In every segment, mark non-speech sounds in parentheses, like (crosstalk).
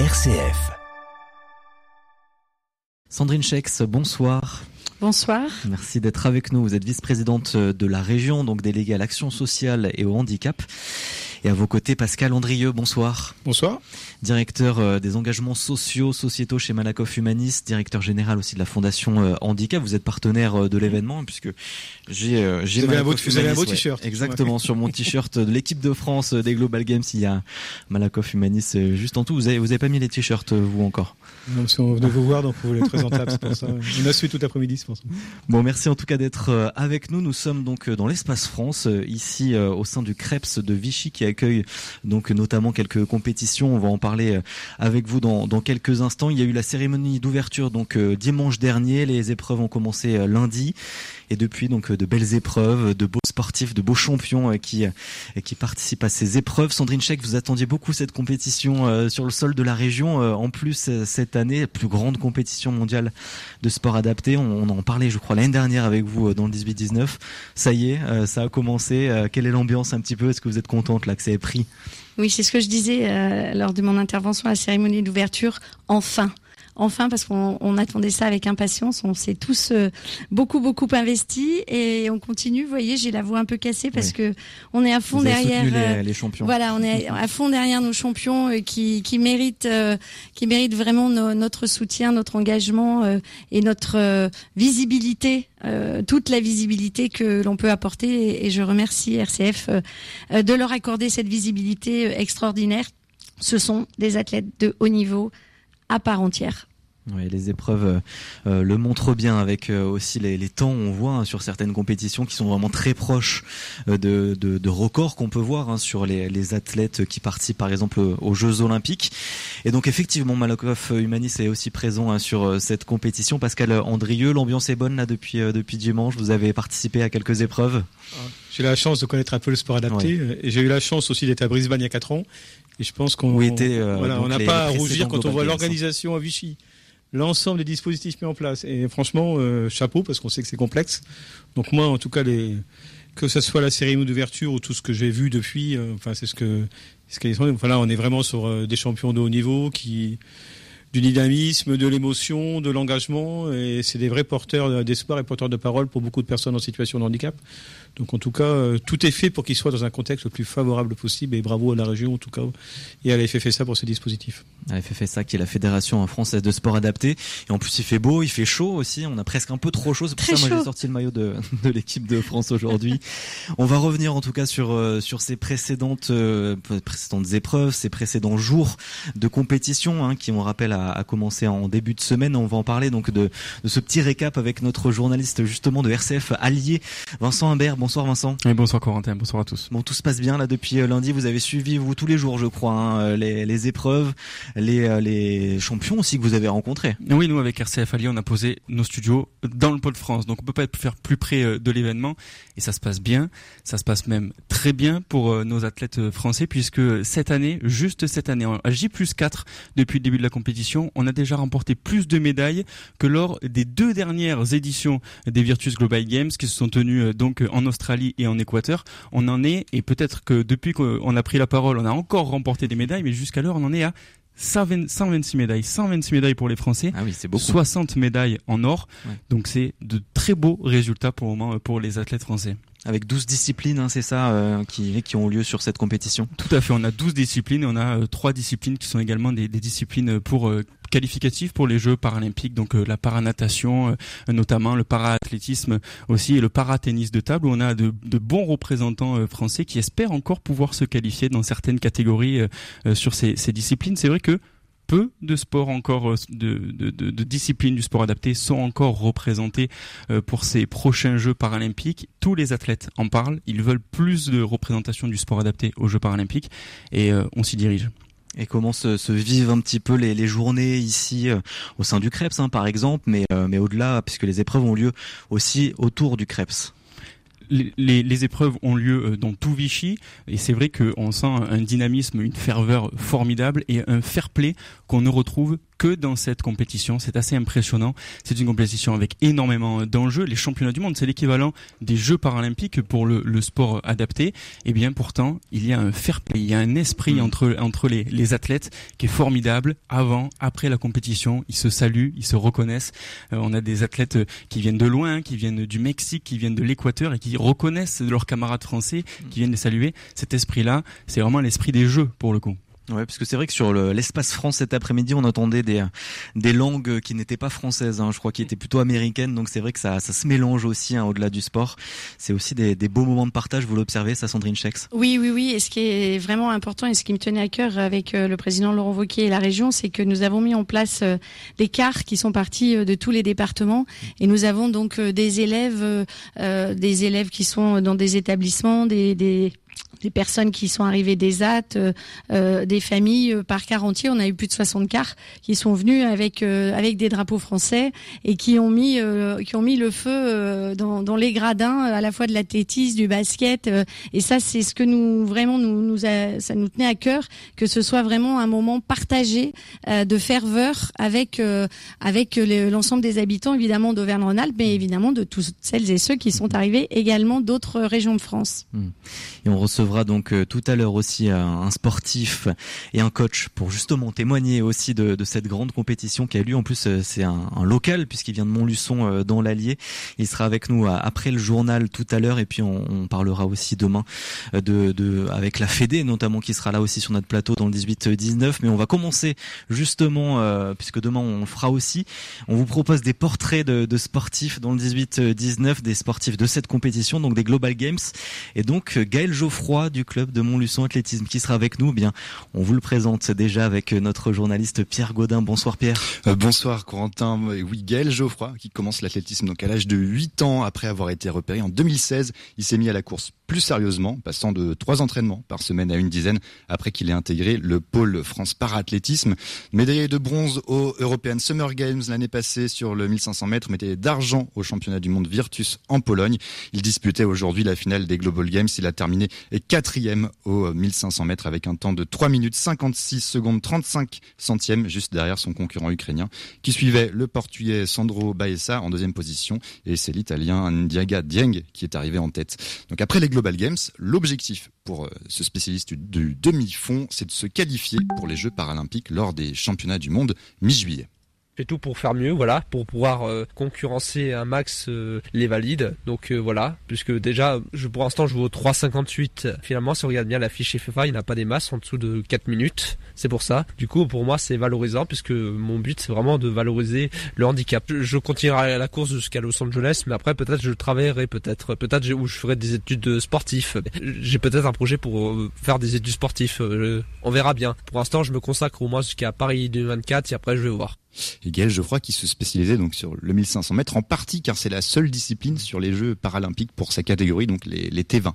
RCF. Sandrine Chex, bonsoir. Bonsoir. Merci d'être avec nous. Vous êtes vice-présidente de la région, donc déléguée à l'action sociale et au handicap. Et à vos côtés, Pascal Andrieux, bonsoir. Bonsoir. Directeur euh, des engagements sociaux, sociétaux chez Malakoff Humanis, directeur général aussi de la Fondation euh, Handicap. Vous êtes partenaire euh, de l'événement puisque j'ai j'ai Vous avez un beau- t-shirt. Exactement, sur mon t-shirt de l'équipe de France des Global Games, il y a Malakoff Humanis juste en tout. Vous avez, vous avez pas mis les t-shirts, vous encore? Qu'on venait vous voir, donc vous voulez être c'est ça. On a su tout l'après-midi, c'est pour ça. Bon, merci en tout cas d'être euh, avec nous. Nous sommes donc euh, dans l'espace France, euh, ici au sein du Creps de Vichy, qui accueille donc notamment quelques compétitions. On va en parler avec vous dans, dans quelques instants. Il y a eu la cérémonie d'ouverture donc dimanche dernier. Les épreuves ont commencé lundi, et depuis donc euh, de belles épreuves, de beaux sportifs, de beaux champions euh, qui euh, qui participent à ces épreuves. Sandrine Check, vous attendiez beaucoup cette compétition sur le sol de la région. En plus cette année, la plus grande compétition mondiale de sport adapté. On, en parlait, je crois, l'année dernière avec vous dans le 18-19. Ça y est, ça a commencé. Quelle est l'ambiance un petit peu? Est-ce que vous êtes contente là que ça pris? Oui, c'est ce que je disais lors de mon intervention à la cérémonie d'ouverture. Enfin. Enfin, parce qu'on on attendait ça avec impatience. On s'est tous euh, beaucoup, beaucoup investis et on continue. Vous voyez, j'ai la voix un peu cassée parce Oui. que on est à fond Vous derrière. euh, les, les champions. Voilà, on est à fond derrière nos champions euh, qui, qui méritent, euh, qui méritent vraiment no- notre soutien, notre engagement euh, et notre visibilité, euh, toute la visibilité que l'on peut apporter. Et, et je remercie RCF euh, de leur accorder cette visibilité extraordinaire. Ce sont des athlètes de haut niveau à part entière. Oui, les épreuves euh, euh, le montrent bien avec euh, aussi les, les temps. On voit hein, sur certaines compétitions qui sont vraiment très proches euh, de, de, de records qu'on peut voir hein, sur les, les athlètes qui participent par exemple aux Jeux Olympiques. Et donc effectivement, Malakoff Humanis est aussi présent hein, sur euh, cette compétition. Pascal Andrieux, l'ambiance est bonne là depuis euh, depuis dimanche. Vous avez participé à quelques épreuves. J'ai la chance de connaître un peu le sport adapté et j'ai eu la chance aussi d'être à Brisbane il y a 4 ans. Et je pense qu'on euh, voilà, on n'a pas à rougir quand on voit l'organisation à Vichy, l'ensemble des dispositifs mis en place. Et franchement, euh, chapeau parce qu'on sait que c'est complexe. Donc moi, en tout cas, les que ce soit la cérémonie d'ouverture ou tout ce que j'ai vu depuis, euh, enfin c'est ce que ce qu'ils sont. Voilà, on est vraiment sur des champions de haut niveau qui du dynamisme, de l'émotion, de l'engagement, et c'est des vrais porteurs d'espoir et porteurs de parole pour beaucoup de personnes en situation de handicap. Donc en tout cas, euh, tout est fait pour qu'ils soient dans un contexte le plus favorable possible, et bravo à la région en tout cas, et à la FFSA pour ces dispositifs. La FFSA qui est la Fédération française de sport adapté. Et en plus, il fait beau, il fait chaud aussi. On a presque un peu trop chaud. C'est pour Très ça, moi, chaud. j'ai sorti le maillot de, de l'équipe de France aujourd'hui. (laughs) On va revenir en tout cas sur euh, sur ces précédentes euh, précédentes épreuves, ces précédents jours de compétition hein, qui, on rappelle, a, a commencé en début de semaine. On va en parler donc de, de ce petit récap avec notre journaliste justement de RCF allié, Vincent Humbert. Bonsoir Vincent. Et bonsoir Corentin, bonsoir à tous. Bon, tout se passe bien là depuis euh, lundi. Vous avez suivi vous tous les jours, je crois, hein, euh, les, les épreuves, les, euh, les champions aussi que vous avez rencontrés. Oui, nous avec RCF Allié, on a posé nos studios dans le pôle France, donc on peut pas être faire plus près de l'événement et ça se passe bien, ça se passe même très bien pour euh, nos athlètes euh, français puisque cette année, juste cette année, en J 4 depuis le début de la compétition, on a déjà remporté plus de médailles que lors des deux dernières éditions des Virtus Global Games qui se sont tenues euh, donc en Australie et en Équateur. On en est et peut-être que depuis qu'on a pris la parole, on a encore remporté des médailles, mais jusqu'alors on en est à 120 126 médailles, 126 médailles pour les Français. Ah oui, c'est beaucoup. 60 médailles en or. Ouais. Donc c'est de très beaux résultats pour le moment euh, pour les athlètes français. Avec 12 disciplines, hein, c'est ça, euh, qui, qui ont lieu sur cette compétition. Tout à fait, on a 12 disciplines et on a euh, trois disciplines qui sont également des, des disciplines pour euh, qualificatives pour les Jeux paralympiques, donc euh, la paranatation, euh, notamment le paraathlétisme aussi et le paratennis de table où on a de, de bons représentants euh, français qui espèrent encore pouvoir se qualifier dans certaines catégories euh, euh, sur ces, ces disciplines. C'est vrai que peu de sports encore euh, de, disciplines du sport adapté sont encore représentés euh, pour ces prochains Jeux paralympiques. Tous les athlètes en parlent. Ils veulent plus de représentation du sport adapté aux Jeux paralympiques et euh, on s'y dirige. Et comment se, vivent un petit peu les, journées ici au sein du Krebs, hein, par exemple, mais, mais au-delà, puisque les épreuves ont lieu aussi autour du Krebs? Les, les, épreuves ont lieu euh, dans tout Vichy. Et c'est vrai qu'on sent un dynamisme, une ferveur formidable et un fair play qu'on ne retrouve que dans cette compétition. C'est assez impressionnant. C'est une compétition avec énormément d'enjeux. Les championnats du monde, c'est l'équivalent des Jeux paralympiques pour le, le, sport adapté. Et eh bien pourtant, il y a un fair play, il y a un esprit mm. entre entre les, les athlètes qui est formidable. Avant, après la compétition, ils se saluent, ils se reconnaissent. Euh, on a des athlètes qui viennent de loin, qui viennent du Mexique, qui viennent de l'Équateur et qui reconnaissent leurs camarades français, mm. qui viennent les saluer. Cet esprit-là, c'est vraiment l'esprit des Jeux pour le coup. Ouais, parce que c'est vrai que sur l'espace France cet après-midi, on entendait des des langues qui n'étaient pas françaises, hein, je crois, qui étaient plutôt américaines. Donc c'est vrai que ça ça se mélange aussi hein, au-delà du sport. C'est aussi des, des beaux moments de partage. Vous l'observez, ça, Sandrine Chex Oui, oui, oui. Et ce qui est vraiment important et ce qui me tenait à cœur avec euh, le président Laurent Wauquiez et la région, c'est que nous avons mis en place euh, des cars qui sont partis euh, de tous les départements et nous avons donc des élèves, des élèves qui sont dans des établissements, des, des des personnes qui sont arrivées des AT, euh, euh, des familles euh, par car entier. On a eu plus de 60 cars qui sont venus avec avec des drapeaux français et qui ont mis qui ont mis le feu dans, les gradins à la fois de l'athlétisme, du basket. et ça, c'est ce que nous vraiment nous ça nous tenait à cœur que ce soit vraiment un moment partagé de ferveur avec avec l'ensemble des habitants évidemment d'Auvergne-Rhône-Alpes, mais évidemment de toutes celles et ceux qui sont arrivés également d'autres régions de France. Mmh. Et on recevra donc euh, tout à l'heure aussi un, sportif et un coach pour justement témoigner aussi de, cette grande compétition qui a lieu. En plus, euh, c'est un, local puisqu'il vient de Montluçon euh, dans l'Allier. Il sera avec nous après le journal tout à l'heure et puis on, parlera aussi demain de, avec la Fédé notamment qui sera là aussi sur notre plateau dans le 18-19. Mais on va commencer justement puisque demain on le fera aussi. On vous propose des portraits de sportifs dans le 18-19, des sportifs de cette compétition, donc des Global Games. Et donc Gaël Geoffroy du club de Montluçon Athlétisme qui sera avec nous. Eh bien, on vous le présente déjà avec notre journaliste Pierre Godin. Bonsoir Pierre. Euh, bonsoir Corentin. Oui, Gaël Geoffroy qui commence l'athlétisme donc à l'âge de 8 ans après avoir été repéré en 2016. Il s'est mis à la course plus sérieusement, passant de trois entraînements par semaine à une dizaine après qu'il ait intégré le pôle France Para-Athlétisme. Médaillé de bronze au European Summer Games l'année passée sur le 1500 mètres, médaillé d'argent au championnat du monde Virtus en Pologne. Il disputait aujourd'hui la finale des Global Games. Il a terminé quatrième au 1500 mètres avec un temps de 3 minutes 56 secondes 35 centièmes juste derrière son concurrent ukrainien qui suivait le portugais Sandro Baessa en deuxième position et c'est l'italien Ndiaga Dieng qui est arrivé en tête. Donc après les Global Games, l'objectif pour euh, ce spécialiste du demi-fond, c'est de se qualifier pour les Jeux paralympiques lors des championnats du monde mi-juillet fais tout pour faire mieux, voilà, pour pouvoir euh, concurrencer un max euh, les valides. Donc euh, voilà, puisque déjà, je, pour l'instant, je au 3,58. Finalement, si on regarde bien la fiche FFA, il n'a pas des masses en dessous de 4 minutes. C'est pour ça. Du coup, pour moi, c'est valorisant, puisque mon but, c'est vraiment de valoriser le handicap. Je, continuerai la course jusqu'à Los Angeles, mais après, peut-être, je travaillerai, peut-être, peut-être où je ferai des études sportives. J'ai peut-être un projet pour faire des études sportives. on verra bien. Pour l'instant, je me consacre au moins jusqu'à Paris 2024, et après, je vais voir. Et Gaël Geoffroy qui se spécialisait donc sur le 1500 mètres en partie car c'est la seule discipline sur les Jeux paralympiques pour sa catégorie, donc les, T20.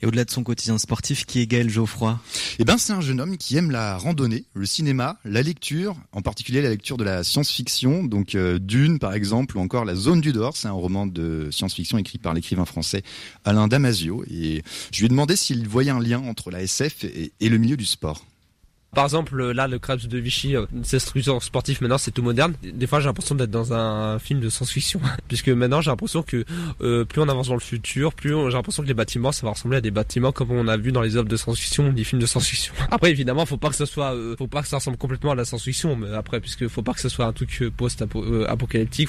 Et au-delà de son quotidien sportif, qui est Gaël Geoffroy? Eh ben, c'est un jeune homme qui aime la randonnée, le cinéma, la lecture, en particulier la lecture de la science-fiction, donc euh, Dune par exemple, ou encore La Zone du Dehors, c'est un roman de science-fiction écrit par l'écrivain français Alain Damasio. Et je lui ai demandé s'il voyait un lien entre la SF et le milieu du sport. Par exemple, là, le Krebs de Vichy, euh, c'est structure sportif, maintenant c'est tout moderne. Des fois, j'ai l'impression d'être dans un film de science-fiction, (laughs) puisque maintenant j'ai l'impression que euh, plus on avance dans le futur, plus j'ai l'impression que les bâtiments, ça va ressembler à des bâtiments comme on a vu dans les œuvres de science-fiction, des films de science-fiction. (laughs) Après, évidemment, faut pas que ce soit, euh, faut pas que ça ressemble complètement à la science-fiction, mais après, puisque faut pas que ce soit un truc post-apocalyptique.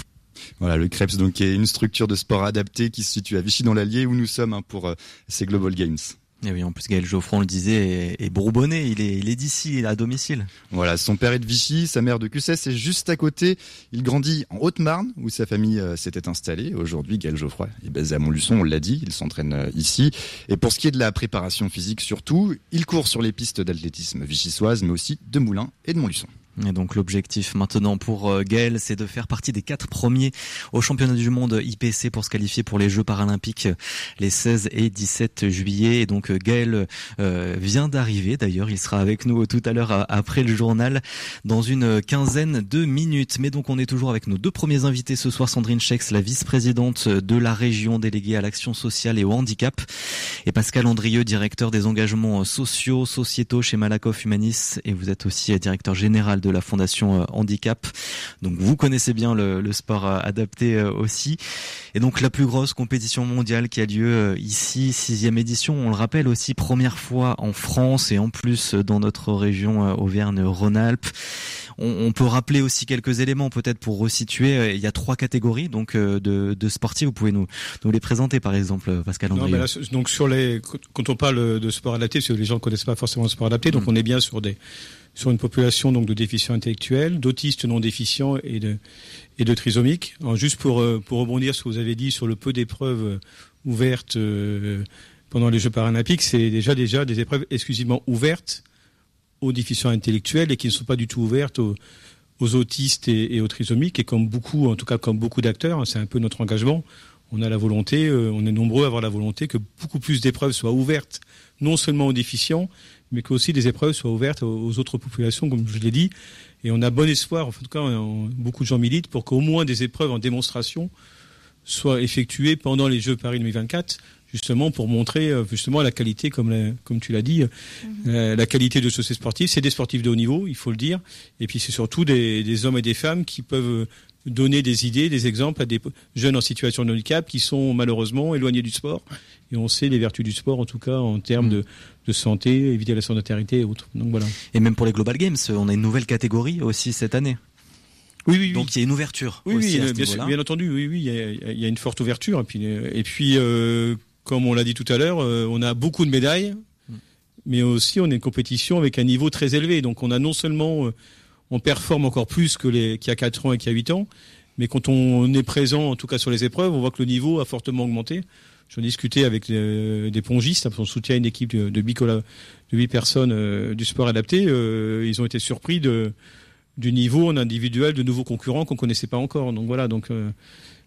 Voilà, le Krebs donc est une structure de sport adaptée qui se situe à Vichy dans l'Allier où nous sommes hein, pour ces Global Games. Et eh oui, en plus Gaël Geoffroy, on le disait, est, bourbonnais, il est, il est d'ici, il est à domicile. Voilà, son père est de Vichy, sa mère de Cussès est juste à côté. Il grandit en Haute-Marne, où sa famille euh, s'était installée. Aujourd'hui, Gaël Geoffroy est basé à Montluçon, on l'a dit, il s'entraîne euh, ici. Et pour ce qui est de la préparation physique surtout, il court sur les pistes d'athlétisme vichysoises, mais aussi de Moulins et de Montluçon. Et donc l'objectif maintenant pour euh, Gaël, c'est de faire partie des quatre premiers au championnat du monde IPC pour se qualifier pour les Jeux paralympiques les 16 et 17 juillet. Et donc Gaël euh, vient d'arriver. D'ailleurs, il sera avec nous tout à l'heure après le journal dans une quinzaine de minutes. Mais donc on est toujours avec nos deux premiers invités ce soir, Sandrine Chex, la vice-présidente de la région déléguée à l'action sociale et au handicap, et Pascal Andrieux, directeur des engagements sociaux, sociétaux chez Malakoff Humanis. Et vous êtes aussi directeur général de la Fondation Handicap. Donc vous connaissez bien le, le sport adapté aussi. Et donc la plus grosse compétition mondiale qui a lieu ici, sixième édition, on le rappelle aussi, première fois en France et en plus dans notre région Auvergne-Rhône-Alpes. On, peut rappeler aussi quelques éléments peut-être pour resituer. Il y a trois catégories donc de, de sportifs. Vous pouvez nous, nous les présenter par exemple, Pascal André. donc sur les, quand on parle de sport adapté, parce que les gens ne connaissent pas forcément le sport adapté, donc mm. on est bien sur des sur une population donc de déficients intellectuels, d'autistes non déficients et de trisomiques. Juste pour euh, pour rebondir sur ce que vous avez dit sur le peu d'épreuves euh, ouvertes euh, pendant les Jeux paralympiques, c'est déjà déjà des épreuves exclusivement ouvertes aux déficients intellectuels et qui ne sont pas du tout ouvertes aux, autistes et, et, aux trisomiques. Et comme beaucoup, en tout cas comme beaucoup d'acteurs, hein, c'est un peu notre engagement. On a la volonté, on est nombreux à avoir la volonté que beaucoup plus d'épreuves soient ouvertes, non seulement aux déficients, mais que aussi des épreuves soient ouvertes aux autres populations, comme je l'ai dit. Et on a bon espoir, en tout cas, beaucoup de gens militent pour qu'au moins des épreuves en démonstration soient effectuées pendant les Jeux Paris 2024, justement pour montrer euh, justement la qualité, comme, comme tu l'as dit, mhm. la qualité de ce sportifs. C'est des sportifs de haut niveau, il faut le dire. Et puis c'est surtout des, des, hommes et des femmes qui peuvent donner des idées, des exemples à des jeunes en situation de handicap qui sont malheureusement éloignés du sport. Et on sait les vertus du sport, en tout cas en termes de, de santé, éviter la sédentarité et autres. Donc voilà. Et même pour les Global Games, on a une nouvelle catégorie aussi cette année. Oui, oui, Donc il y a une ouverture. Oui, aussi oui, bien, bien, entendu. Oui, oui, il y a, une forte ouverture. Et puis, et puis euh, comme on l'a dit tout à l'heure, euh, on a beaucoup de médailles, mm. mais aussi on est une compétition avec un niveau très élevé. Donc on a non seulement euh, on performe encore plus que les qu'il y a 4 ans et qu'il y a 8 ans. Mais quand on est présent, en tout cas sur les épreuves, on voit que le niveau a fortement augmenté. J'en discutais avec des, des pongistes, on soutient une équipe de, de, de 8 personnes euh, du sport adapté. Euh, ils ont été surpris de, du niveau en individuel de nouveaux concurrents qu'on connaissait pas encore. Donc voilà, donc euh,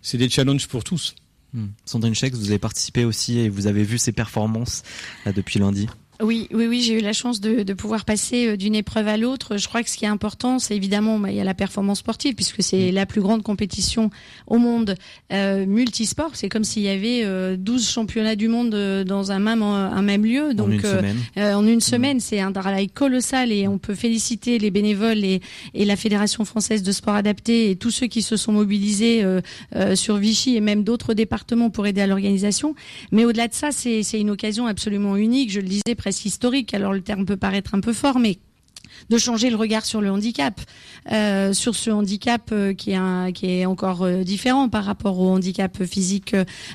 c'est des challenges pour tous. Hmm. Sandrine Chex, vous avez participé aussi et vous avez vu ses performances depuis lundi? Oui, oui, oui, j'ai eu la chance de, de pouvoir passer euh, d'une épreuve à l'autre. Je crois que ce qui est important, c'est évidemment, bah, il y a la performance sportive, puisque c'est mm. la plus grande compétition au monde euh, multisport. C'est comme s'il y avait euh, 12 championnats du monde euh, dans un même, un même lieu. Donc, en une euh, semaine, en une mm. semaine c'est un travail colossal et on peut féliciter les bénévoles et, et la Fédération française de sport adapté et tous ceux qui se sont mobilisés sur Vichy et même d'autres départements pour aider à l'organisation. Mais au-delà de ça, c'est une occasion absolument unique. Je le disais historique. Alors le terme peut paraître un peu fort, mais de changer le regard sur le handicap, euh, sur ce handicap euh, qui est un, qui est encore euh, différent par rapport au handicap physique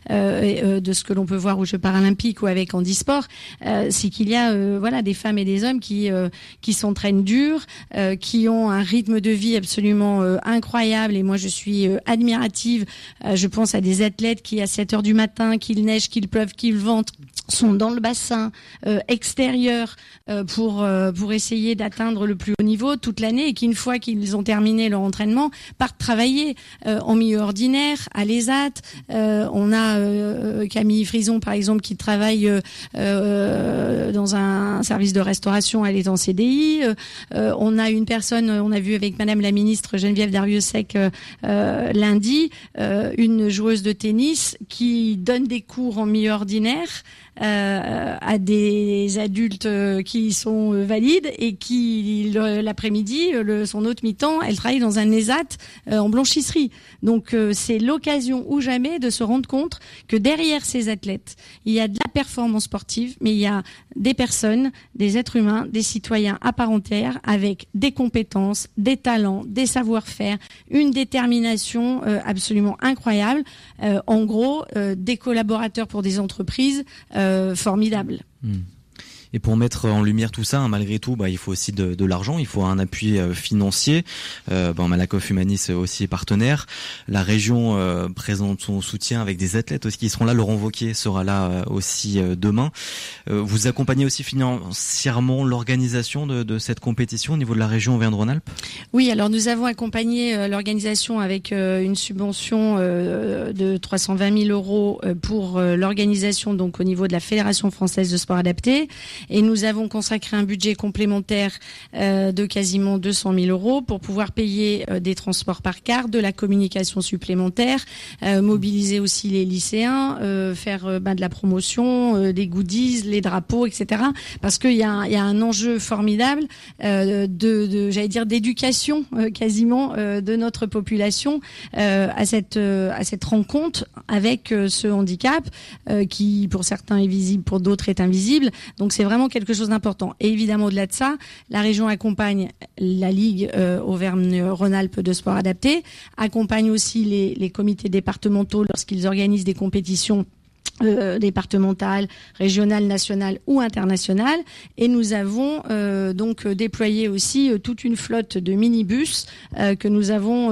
de ce que l'on peut voir aux Jeux paralympiques ou avec handisport, c'est qu'il y a voilà des femmes et des hommes qui qui s'entraînent dur, qui ont un rythme de vie absolument incroyable et moi je suis admirative. je pense à des athlètes qui à 7 heures du matin, qu'il neige, qu'il pleuve, qu'il vente, sont dans le bassin extérieur pour pour essayer d'atteindre le plus haut niveau toute l'année et qu'une fois qu'ils ont terminé leur entraînement, partent travailler euh, en milieu ordinaire, à l'ESAT. Euh, on a euh, Camille Frison, par exemple, qui travaille dans un service de restauration, elle est en CDI. on a une personne, on a vu avec Madame la ministre Geneviève Dariussec lundi, une joueuse de tennis qui donne des cours en milieu ordinaire à des adultes euh, qui sont euh, valides et qui l'après-midi, son autre mi-temps, elle travaille dans un ESAT en blanchisserie. Donc c'est l'occasion ou jamais de se rendre compte que derrière ces athlètes, il y a de la performance sportive, mais il y a des personnes, des êtres humains, des citoyens à part entière avec des compétences, des talents, des savoir-faire, une détermination absolument incroyable. en gros, des collaborateurs pour des entreprises euh, formidable. Hmm. Et pour mettre en lumière tout ça, hein, malgré tout, bah, il faut aussi de, de l'argent, il faut un appui euh, financier. Euh, bon, Malakoff Humanis aussi est partenaire. La région euh, présente son soutien avec des athlètes aussi qui seront là. Laurent Vauquier sera là euh, aussi demain. vous accompagnez aussi financièrement l'organisation de, de, cette compétition au niveau de la région Auvergne-Rhône-Alpes? Oui, alors nous avons accompagné l'organisation avec une subvention de 320 000 euros pour l'organisation donc au niveau de la Fédération française de sport adapté Et nous avons consacré un budget complémentaire de quasiment 200 000 euros pour pouvoir payer des transports par car, de la communication supplémentaire, mobiliser aussi les lycéens, faire ben, de la promotion, des goodies, les drapeaux, etc. Parce qu'il y a, y a un enjeu formidable de, de j'allais dire, d'éducation quasiment de notre population à cette à cette rencontre avec ce handicap qui pour certains est visible, pour d'autres est invisible. Donc c'est vraiment quelque chose d'important. Et évidemment au-delà de ça, la région accompagne la Ligue Auvergne-Rhône-Alpes de sport adapté, accompagne aussi les comités départementaux lorsqu'ils organisent des compétitions euh, départementale, régionale, nationale ou internationale. Et nous avons euh, donc déployé aussi euh, toute une flotte de minibus que nous avons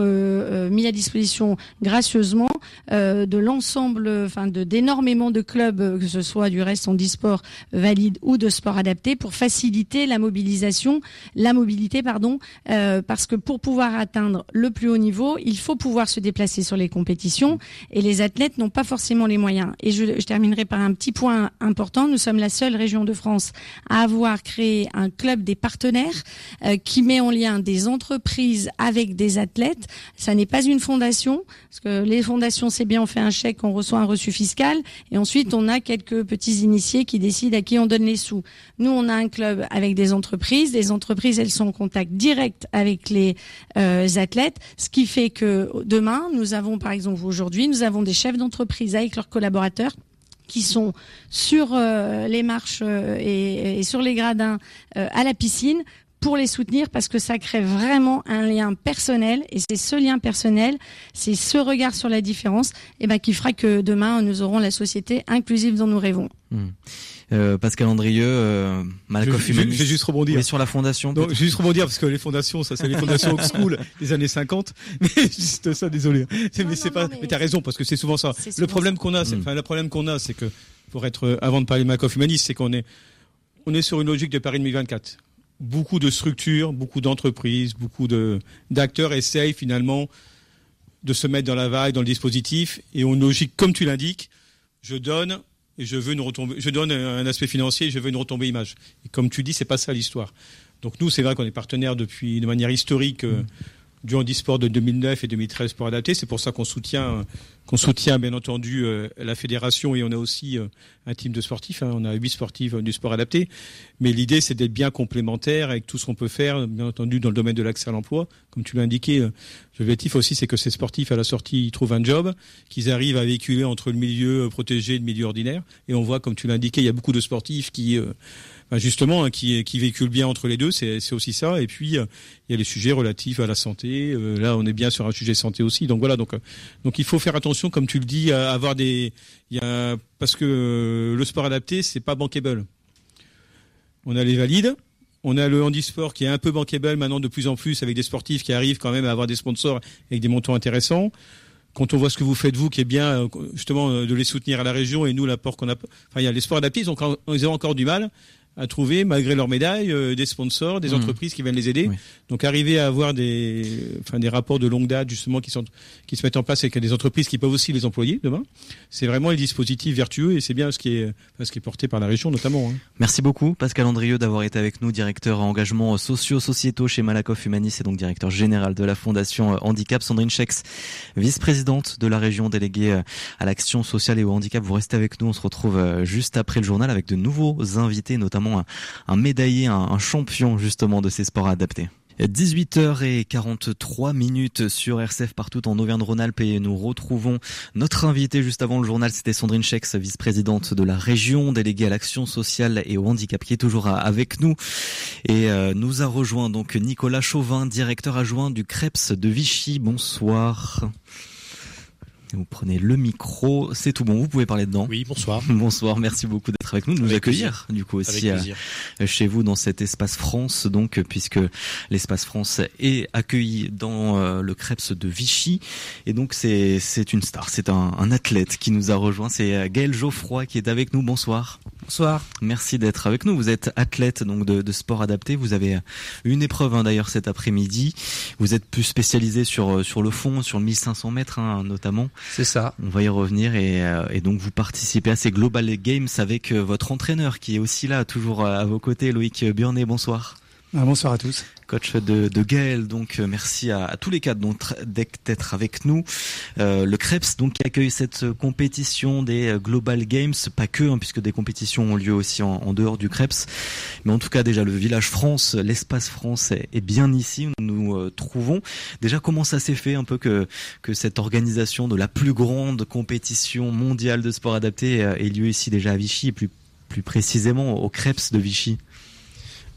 mis à disposition gracieusement de l'ensemble, enfin de d'énormément de clubs, que ce soit du reste en e-sport valide ou de sport adapté, pour faciliter la mobilisation, la mobilité, pardon, parce que pour pouvoir atteindre le plus haut niveau, il faut pouvoir se déplacer sur les compétitions et les athlètes n'ont pas forcément les moyens. Et je, je terminerai par un petit point important. Nous sommes la seule région de France à avoir créé un club des partenaires euh, qui met en lien des entreprises avec des athlètes. Ça n'est pas une fondation, parce que les fondations, c'est bien, on fait un chèque, on reçoit un reçu fiscal, et ensuite on a quelques petits initiés qui décident à qui on donne les sous. Nous, on a un club avec des entreprises. Les entreprises, elles sont en contact direct avec les euh, athlètes, ce qui fait que demain, nous avons, par exemple, aujourd'hui, nous avons des chefs d'entreprise avec leurs collaborateurs qui sont sur euh, les marches euh, et, sur les gradins euh, à la piscine pour les soutenir parce que ça crée vraiment un lien personnel et c'est ce lien personnel, c'est ce regard sur la différence et eh ben, qui fera que demain nous aurons la société inclusive dont nous rêvons. Hmm. Euh, Pascal Andrieux, euh, Malakoff je, vais juste rebondir. sur la fondation. Donc, juste rebondir parce que les fondations, ça c'est les fondations old school (laughs) des années 50. (laughs) Mais juste ça, désolé. mais c'est pas. Mais, t'as raison parce que c'est souvent ça. le problème qu'on a, c'est, hmm. enfin, le problème qu'on a, c'est que pour être avant de parler de Malakoff humaniste, c'est qu'on est on est sur une logique de Paris 2024 beaucoup de structures, beaucoup d'entreprises, beaucoup de d'acteurs essayent finalement de se mettre dans la vague, dans le dispositif, et on logique, comme tu l'indiques, je donne et je veux une retombée, je donne un aspect financier, et je veux une retombée image. Et comme tu dis, c'est pas ça l'histoire. Donc nous, c'est vrai qu'on est partenaire depuis de manière historique. Euh, du handisport de 2009 et 2013 pour adapter. C'est pour ça qu'on soutient, qu'on soutient bien entendu euh, la fédération et on a aussi euh, un team de sportifs. Hein. On a huit sportifs du sport adapté. Mais l'idée, c'est d'être bien complémentaire avec tout ce qu'on peut faire, bien entendu, dans le domaine de l'accès à l'emploi. Comme tu l'as indiqué, euh, l'objectif aussi, c'est que ces sportifs, à la sortie, ils trouvent un job, qu'ils arrivent à véhiculer entre le milieu protégé et le milieu ordinaire. Et on voit, comme tu l'as indiqué, il y a beaucoup de sportifs qui bah, justement, hein, qui, qui véhicule bien entre les deux, c'est aussi ça. Et puis, euh, il y a les sujets relatifs à la santé. Euh, là, on est bien sur un sujet santé aussi. Donc voilà, donc, euh, donc il faut faire attention, comme tu le dis, à avoir des, parce que le sport adapté, c'est pas bankable. On a les valides. On a le handisport qui est un peu bankable maintenant de plus en plus avec des sportifs qui arrivent quand même à avoir des sponsors avec des montants intéressants quand on voit ce que vous faites vous, qui est bien justement de les soutenir à la région et nous l'apport qu'on a, enfin il y a les sports adaptés, ils ont, ils ont encore du mal à trouver, malgré leurs médailles, euh, des sponsors, des mmh. entreprises qui viennent les aider. Donc arriver à avoir des, enfin, des rapports de longue date justement qui sont qui se mettent en place avec des entreprises qui peuvent aussi les employer demain. C'est vraiment les dispositifs vertueux et c'est bien ce qui est ce qui est porté par la région notamment. Hein. Merci beaucoup Pascal Andrieux d'avoir été avec nous, directeur engagement sociaux sociétaux chez Malakoff Humanis et donc directeur général de la Fondation Handicap. Sandrine Chex, vice-présidente de la région déléguée euh, à l'action sociale et au handicap. Vous restez avec nous. On se retrouve euh, juste après le journal avec de nouveaux invités, notamment un, médaillé, un, champion justement de ces sports adaptés. 18h43 minutes sur RCF partout en Auvergne-Rhône-Alpes et nous retrouvons notre invité juste avant le journal, c'était Sandrine Chex, vice-présidente de la région, déléguée à l'action sociale et au handicap qui est toujours avec nous et euh, nous a rejoint donc Nicolas Chauvin, directeur adjoint du CREPS de Vichy. Bonsoir. Vous prenez le micro, c'est tout bon, vous pouvez parler dedans. Oui, bonsoir. (laughs) bonsoir, merci beaucoup d'être avec nous, de nous accueillir du coup aussi euh, chez vous dans cet espace France, donc puisque l'espace France est accueilli dans euh, le Krebs de Vichy et donc c'est c'est une star, c'est un, un, athlète qui nous a rejoint, c'est euh, Gaël Geoffroy qui est avec nous. Bonsoir. Bonsoir. Merci d'être avec nous. Vous êtes athlète donc de, de sport adapté. Vous avez une épreuve hein, d'ailleurs cet après-midi. Vous êtes plus spécialisé sur sur le fond, sur le 1500 mètres hein, notamment. C'est ça. On va y revenir et, euh, et, donc vous participez à ces Global Games avec euh, votre entraîneur qui est aussi là, toujours à vos côtés, Loïc Burnet. Bonsoir. Ah, bonsoir à tous coach de, de Gaël. Donc euh, merci à, tous les quatre d'être avec nous. Euh, le Krebs donc qui accueille cette compétition des euh, Global Games, pas que hein, puisque des compétitions ont lieu aussi en, dehors du Krebs. Mais en tout cas déjà le village France, l'espace France est, bien ici où nous nous trouvons. Déjà comment ça s'est fait un peu que que cette organisation de la plus grande compétition mondiale de sport adapté ait lieu ici déjà à Vichy et plus plus précisément au Krebs de Vichy?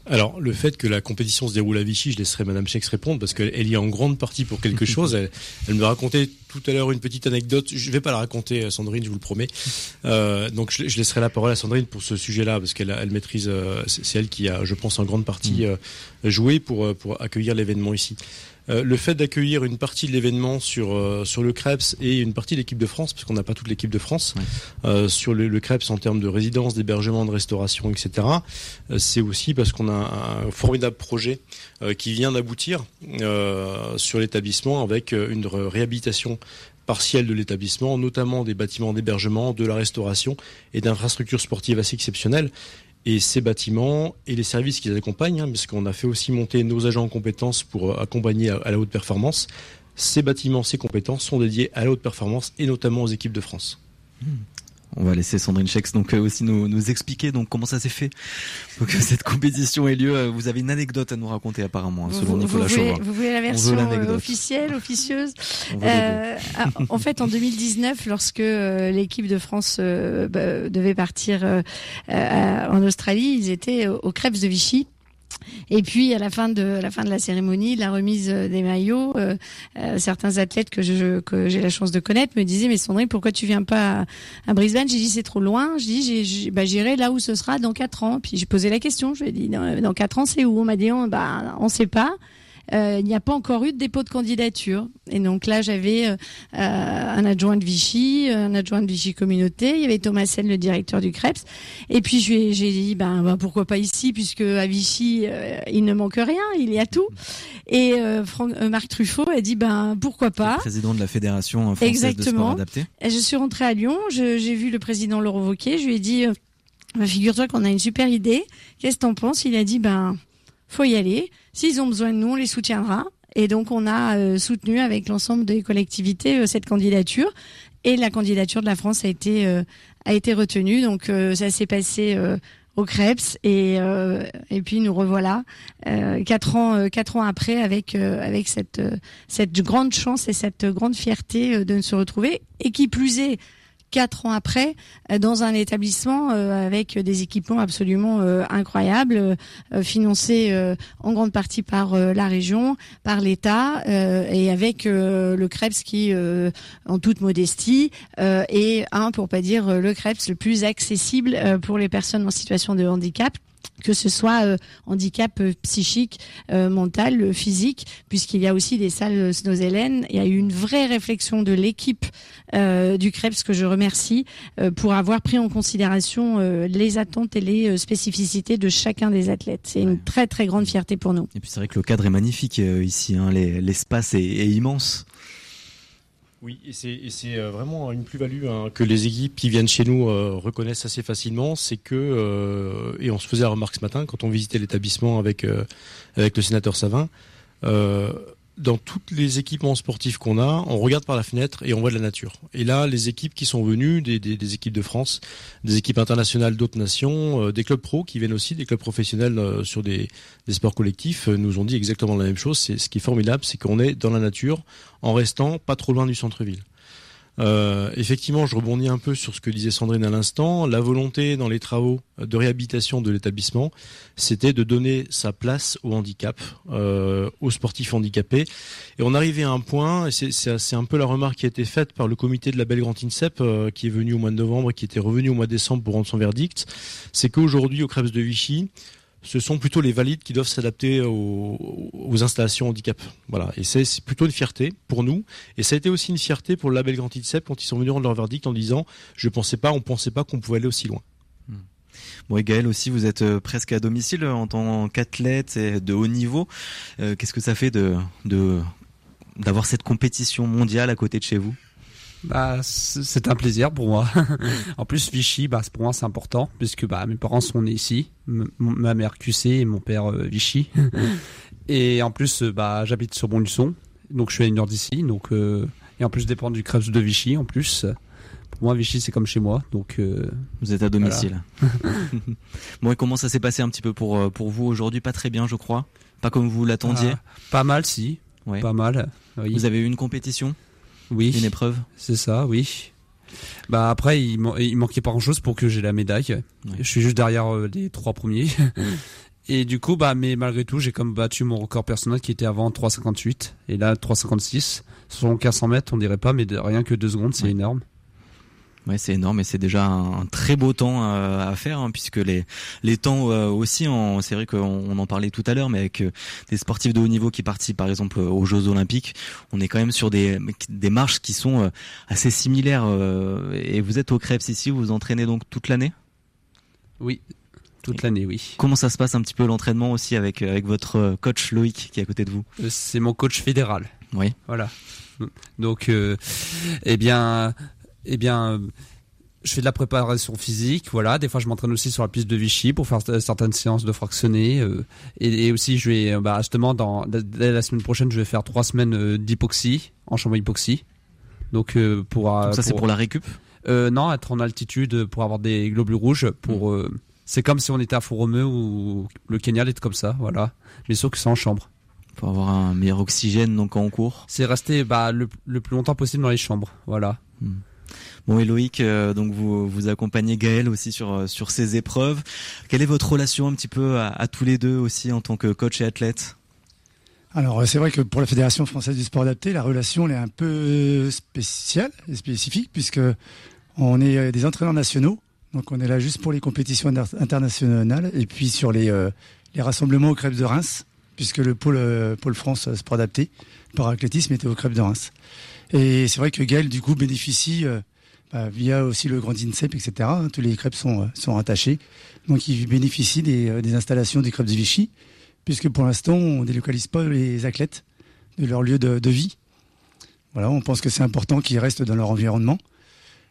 Alors, le fait que la compétition se déroule à Vichy, je laisserai Madame Chex répondre parce qu'elle y est en grande partie pour quelque (laughs) chose. Elle, me racontait tout à l'heure une petite anecdote. Je vais pas la raconter, Sandrine, je vous le promets. Euh, donc, je, laisserai la parole à Sandrine pour ce sujet-là parce qu'elle elle maîtrise. Euh, c'est elle qui a, je pense, en grande partie mm. euh, joué pour pour accueillir l'événement ici. Euh, le fait d'accueillir une partie de l'événement sur euh, sur le Krebs et une partie de l'équipe de France, parce qu'on n'a pas toute l'équipe de France, euh, sur le, le, Krebs en termes de résidence, d'hébergement, de restauration, etc. c'est aussi parce qu'on a un formidable projet qui vient d'aboutir sur l'établissement avec une réhabilitation partielle de l'établissement, notamment des bâtiments d'hébergement, de la restauration et d'infrastructures sportives assez exceptionnelles et ces bâtiments et les services qui les accompagnent, hein, parce qu'on a fait aussi monter nos agents en compétences pour euh, accompagner à, la haute performance. Ces bâtiments, ces compétences sont dédiés à la haute performance et notamment aux équipes de France. Mmh. On va laisser Sandrine Chex donc euh, aussi nous, nous expliquer donc comment ça s'est fait pour que cette compétition ait lieu. Vous avez une anecdote à nous raconter apparemment, hein, selon Nicolas vous voulez, vous voulez la version euh, officielle, officieuse euh, ah, En fait, en 2019, lorsque l'équipe de France bah, devait partir en Australie, ils étaient au Crêpes de Vichy et puis à la fin de la fin de la cérémonie, la remise euh, des maillots, euh, euh, certains athlètes que j'ai la chance de connaître me disaient mais Sandrine pourquoi tu viens pas à, Brisbane? J'ai dit c'est trop loin. Je dis bah, j'irai là où ce sera dans quatre ans. Puis j'ai posé la question. Je lui ai dit dans, quatre ans c'est où? On m'a dit on, bah on sait pas il n'y a pas encore eu de dépôt de candidature. Et donc là, j'avais euh, un adjoint de Vichy, un adjoint de Vichy Communauté. Il y avait Thomas Sen, le directeur du CREPS. Et puis j'ai dit, ben, ben, pourquoi pas ici, puisque à Vichy, euh, il ne manque rien, il y a tout. Et euh, Franck, Marc Truffaut a dit, ben pourquoi pas. président de la fédération française Exactement. de sport adapté. Et je suis rentrée à Lyon. J'ai vu le président Laurent Wauquiez. Je lui ai dit. Ben, figure-toi qu'on a une super idée. Qu'est-ce que t'en penses? Il a dit ben faut y aller. S'ils ont besoin de nous, on les soutiendra. Et donc on a euh, soutenu avec l'ensemble des collectivités euh, cette candidature et la candidature de la France a été euh, a été retenue. Donc ça s'est passé au Krebs et et puis nous revoilà quatre ans quatre ans après avec avec cette cette grande chance et cette grande fierté de se retrouver et qui plus est quatre ans après euh, dans un établissement euh, avec des équipements absolument euh, incroyables, financés en grande partie par la région, par l'État et avec le Krebs qui, en toute modestie, est un, pour pas dire le Krebs le plus accessible pour les personnes en situation de handicap que ce soit euh, handicap euh, psychique, euh, mental, physique, puisqu'il y a aussi des salles Snozelen. Il y a eu une vraie réflexion de l'équipe du CREPS que je remercie pour avoir pris en considération les attentes et les spécificités de chacun des athlètes. C'est une très très grande fierté pour nous. Et puis c'est vrai que le cadre est magnifique ici, hein. l'espace est, est immense. Oui, et c'est euh, vraiment une plus-value hein, que les équipes qui viennent chez nous euh, reconnaissent assez facilement, c'est que, euh, et on se faisait la remarque ce matin quand on visitait l'établissement avec, avec le sénateur Savin, dans toutes les équipements sportifs qu'on a, on regarde par la fenêtre et on voit de la nature. Et là, les équipes qui sont venues, des, équipes de France, des équipes internationales d'autres nations, euh, des clubs pro qui viennent aussi, des clubs professionnels euh, sur des, des, sports collectifs, euh, nous ont dit exactement la même chose. C'est ce qui est formidable, c'est qu'on est dans la nature en restant pas trop loin du centre-ville. Euh, effectivement, je rebondis un peu sur ce que disait Sandrine à l'instant. La volonté dans les travaux de réhabilitation de l'établissement, c'était de donner sa place au handicap, euh, aux sportifs handicapés. Et on arrivait à un point, et c'est un peu la remarque qui a été faite par le comité de la Belle Grande INSEP, euh, qui est venu au mois de novembre et qui était revenu au mois de décembre pour rendre son verdict, c'est qu'aujourd'hui, au Krebs de Vichy, ce sont plutôt les valides qui doivent s'adapter aux, installations handicap. Voilà, et c'est plutôt une fierté pour nous, et ça a été aussi une fierté pour le label Grand ITSEP quand ils sont venus rendre leur verdict en disant, je pensais pas, on pensait pas qu'on pouvait aller aussi loin. Bon, et Gaël aussi, vous êtes presque à domicile en tant qu'athlète de haut niveau. Qu'est-ce que ça fait de d'avoir cette compétition mondiale à côté de chez vous? Bah, c'est un plaisir pour moi. (laughs) en plus, Vichy, bah, pour moi, c'est important puisque bah, mes parents sont nés ici, ma mère QC et mon père euh, Vichy. (laughs) et en plus, euh, bah, j'habite sur Montluçon, donc je suis à une heure d'ici. Donc, euh, et en plus, dépend du Krebs de Vichy. En plus, pour moi, Vichy, c'est comme chez moi. Donc, vous êtes à domicile. (laughs) bon, et comment ça s'est passé un petit peu pour pour vous aujourd'hui? Pas très bien, je crois. Pas comme vous l'attendiez? Ah, pas mal, si. Ouais. Pas mal. Vous avez eu une compétition? Oui. Une épreuve C'est ça, oui. Bah après, il, manquait pas grand chose pour que j'ai la médaille. Je suis juste derrière euh, les trois premiers. (laughs) Et du coup, bah, mais malgré tout, j'ai comme battu mon record personnel qui était avant 3,58 et là 3,56. Sur 1500 mètres, on dirait pas, mais rien que deux secondes, c'est énorme. Ouais, c'est énorme et c'est déjà un, très beau temps euh, à faire hein, puisque les les temps euh, aussi, c'est vrai qu'on en parlait tout à l'heure, mais avec euh, des sportifs de haut niveau qui participent par exemple aux Jeux Olympiques, on est quand même sur des des marches qui sont assez similaires. et vous êtes au Krebs ici, vous vous entraînez donc toute l'année? Oui, toute l'année, oui. Comment ça se passe un petit peu l'entraînement aussi avec avec votre coach Loïc qui est à côté de vous? C'est mon coach fédéral. Oui. Voilà. Donc, eh bien, eh bien, je fais de la préparation physique, voilà. Des fois, je m'entraîne aussi sur la piste de Vichy pour faire certaines séances de fractionné. Euh, et, aussi, je vais, euh, bah, justement, dans, dès la semaine prochaine, je vais faire trois semaines euh, d'hypoxie, en chambre hypoxie. Donc, pour, ça, c'est pour la récup? Non, être en altitude pour avoir des globules rouges. Pour, hmm. c'est comme si on était à Fouromeux ou le Kenya est comme ça, voilà. Mais sauf que c'est en chambre. Pour avoir un meilleur oxygène donc en cours? C'est rester bah, le, plus longtemps possible dans les chambres, voilà. Hmm. Bon, et euh, donc vous vous accompagnez Gaël aussi sur euh, sur ces épreuves. Quelle est votre relation un petit peu à, tous les deux aussi en tant que coach et athlète? Alors c'est vrai que pour la Fédération française du sport adapté, la relation est un peu spéciale et spécifique puisque on est euh, des entraîneurs nationaux, donc on est là juste pour les compétitions internationales et puis sur les, les rassemblements au Crêpes de Reims, puisque le pôle, pôle France sport adapté par athlétisme était au Crêpes de Reims. Et c'est vrai que Gaël du coup bénéficie bah, via aussi le Grand INSEP, etc. Hein, tous les crêpes sont, euh, sont rattachés. Donc ils bénéficient des, euh, installations des crêpes de Vichy, puisque pour l'instant, on ne délocalise pas les athlètes de leur lieu de, vie. Voilà, on pense que c'est important qu'ils restent dans leur environnement.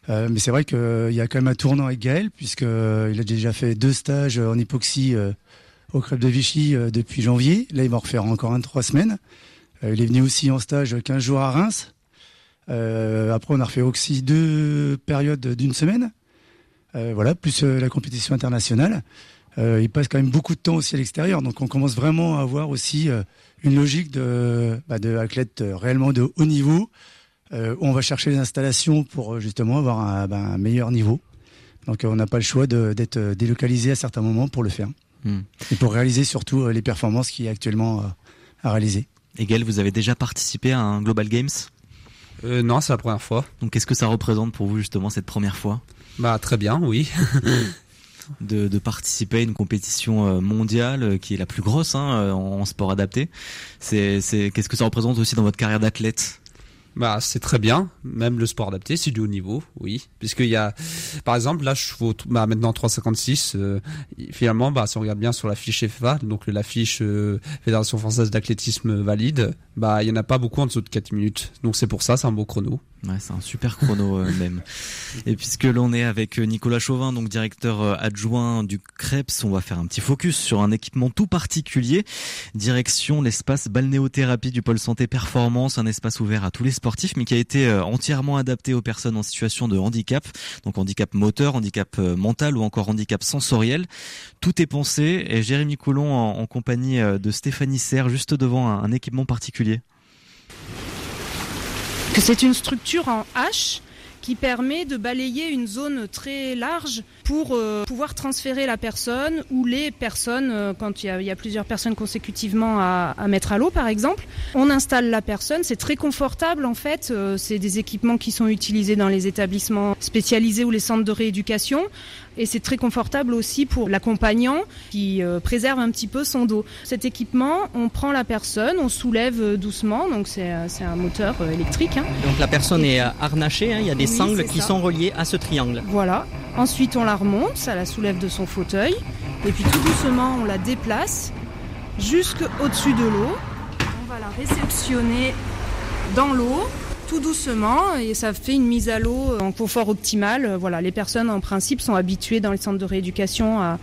Euh, mais c'est vrai qu'il y a quand même un tournant avec Gaël, puisqu'il a déjà fait deux stages en hypoxie au crêpes de Vichy depuis janvier. Là, il va en refaire encore un trois semaines. il est venu aussi en stage 15 jours à Reims. Euh, après, on a refait aussi deux périodes d'une semaine. Euh, voilà, plus euh, la compétition internationale. il passe quand même beaucoup de temps aussi à l'extérieur, donc on commence vraiment à avoir aussi une logique de, bah, de athlètes réellement de haut niveau, où on va chercher les installations pour justement avoir un, bah, un meilleur niveau. Donc on n'a pas le choix d'être délocalisé à certains moments pour le faire. Hmm. Et pour réaliser surtout les performances qui est actuellement à réaliser. Et vous avez déjà participé à un Global Games? Euh, non, c'est la première fois. Donc qu'est-ce que ça représente pour vous justement cette première fois Bah très bien, oui. (laughs) de, de, participer à une compétition euh, mondiale euh, qui est la plus grosse hein, en sport adapté. C'est, c'est qu'est-ce que ça représente aussi dans votre carrière d'athlète? Bah, c'est très bien. Même le sport adapté, c'est du haut niveau, oui. Puisqu'il y a, par exemple, là, je fais bah, maintenant 3,56. Euh, finalement, bah, si on regarde bien sur la fiche FFA, donc la fiche euh, Fédération Française d'Athlétisme valide, bah, il y en a pas beaucoup en dessous de 4 minutes. Donc c'est pour ça, c'est un beau chrono. Ouais, c'est un super chrono euh, (laughs) même. Et puisque l'on est avec euh, Nicolas Chauvin, donc directeur adjoint du CREPS, on va faire un petit focus sur un équipement tout particulier. Direction l'espace balnéothérapie du pôle santé performance, un espace ouvert à tous les sportifs, mais qui a été entièrement adapté aux personnes en situation de handicap, donc handicap moteur, handicap mental ou encore handicap sensoriel. Tout est pensé et Jérémy Coulon en, compagnie de Stéphanie Serre juste devant un équipement particulier c'est une structure en H qui permet de balayer une zone très large pour euh, pouvoir transférer la personne ou les personnes, euh, quand il y, a, plusieurs personnes consécutivement à, mettre à l'eau par exemple. On installe la personne, c'est très confortable en fait, euh, c'est des équipements qui sont utilisés dans les établissements spécialisés ou les centres de rééducation et c'est très confortable aussi pour l'accompagnant qui préserve un petit peu son dos. Cet équipement, on prend la personne, on soulève doucement, donc c'est un moteur électrique. Hein. Donc la personne est harnachée, hein, il y a des sangles qui sont reliées à ce triangle. Voilà. Ensuite, on la remonte, ça la soulève de son fauteuil. Et puis tout doucement, on la déplace jusqu'au-dessus de l'eau. On va la réceptionner dans l'eau tout doucement et ça fait une mise à l'eau en confort optimal. Voilà, les personnes en principe sont habituées dans les centres de rééducation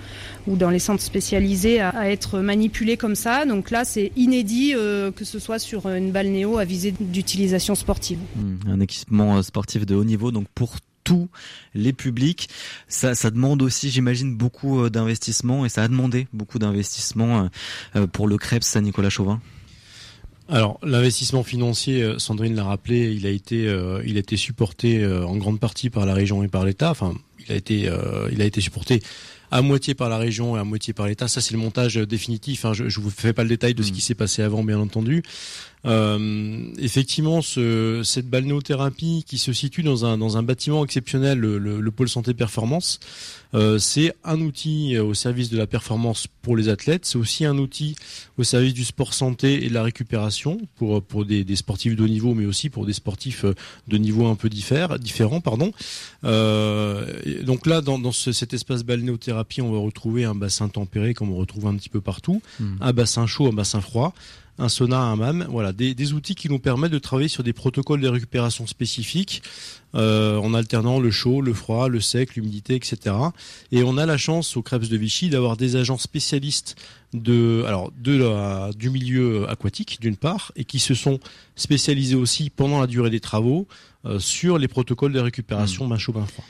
ou dans les centres spécialisés à, être manipulées comme ça. Donc là, c'est inédit euh, que ce soit sur une balle néo à visée d'utilisation sportive. Mmh, un équipement euh, sportif de haut niveau, donc pour tous les publics. Ça, demande aussi, j'imagine, beaucoup euh, d'investissement et ça a demandé beaucoup d'investissement pour le CREPS Saint-Nicolas Chauvin. Alors l'investissement financier, euh, Sandrine l'a rappelé, il a été, euh, il a été supporté euh, en grande partie par la région et par l'État. Enfin, il a été, il a été supporté à moitié par la région et à moitié par l'État. Ça, c'est le montage définitif. Hein. Je ne vous fais pas le détail de ce mmh. qui s'est passé avant, bien entendu. Euh, effectivement, ce, cette balnéothérapie qui se situe dans un, dans un bâtiment exceptionnel, le, le, pôle santé performance, euh, c'est un outil au service de la performance pour les athlètes. C'est aussi un outil au service du sport santé et de la récupération pour, pour des, des sportifs de haut niveau, mais aussi pour des sportifs de niveau un peu différent. différent pardon. Euh, donc là, dans, dans ce, cet espace balnéothérapie, on va retrouver un bassin tempéré comme on retrouve un petit peu partout, hmm. un bassin chaud, un bassin froid un sonar, un MAM, voilà, des, outils qui nous permettent de travailler sur des protocoles de récupération spécifiques euh, en alternant le chaud, le froid, le sec, l'humidité, etc. Et on a la chance au Krebs de Vichy d'avoir des agents spécialistes de, alors, de du milieu aquatique d'une part, et qui se sont spécialisés aussi pendant la durée des travaux euh, sur les protocoles de récupération mmh. bain chaud, froid.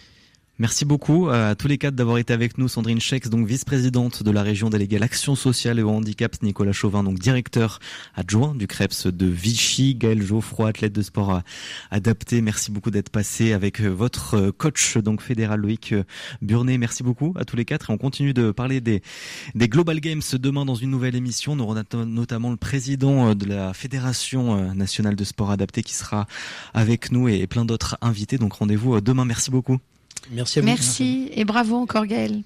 Merci beaucoup à tous les quatre d'avoir été avec nous. Sandrine Schex, donc vice-présidente de la région déléguée à l'action sociale et au handicap. Nicolas Chauvin, donc directeur adjoint du CREPS de Vichy. Gaël Geoffroy, athlète de sport adapté. Merci beaucoup d'être passé avec votre coach, donc fédéral Loïc Burnet. Merci beaucoup à tous les quatre. Et on continue de parler des, des Global Games demain dans une nouvelle émission. Nous aurons notamment le président de la Fédération nationale de sport adapté qui sera avec nous et plein d'autres invités. Donc rendez-vous demain. Merci beaucoup. Merci à vous. Merci et bravo encore Gaël.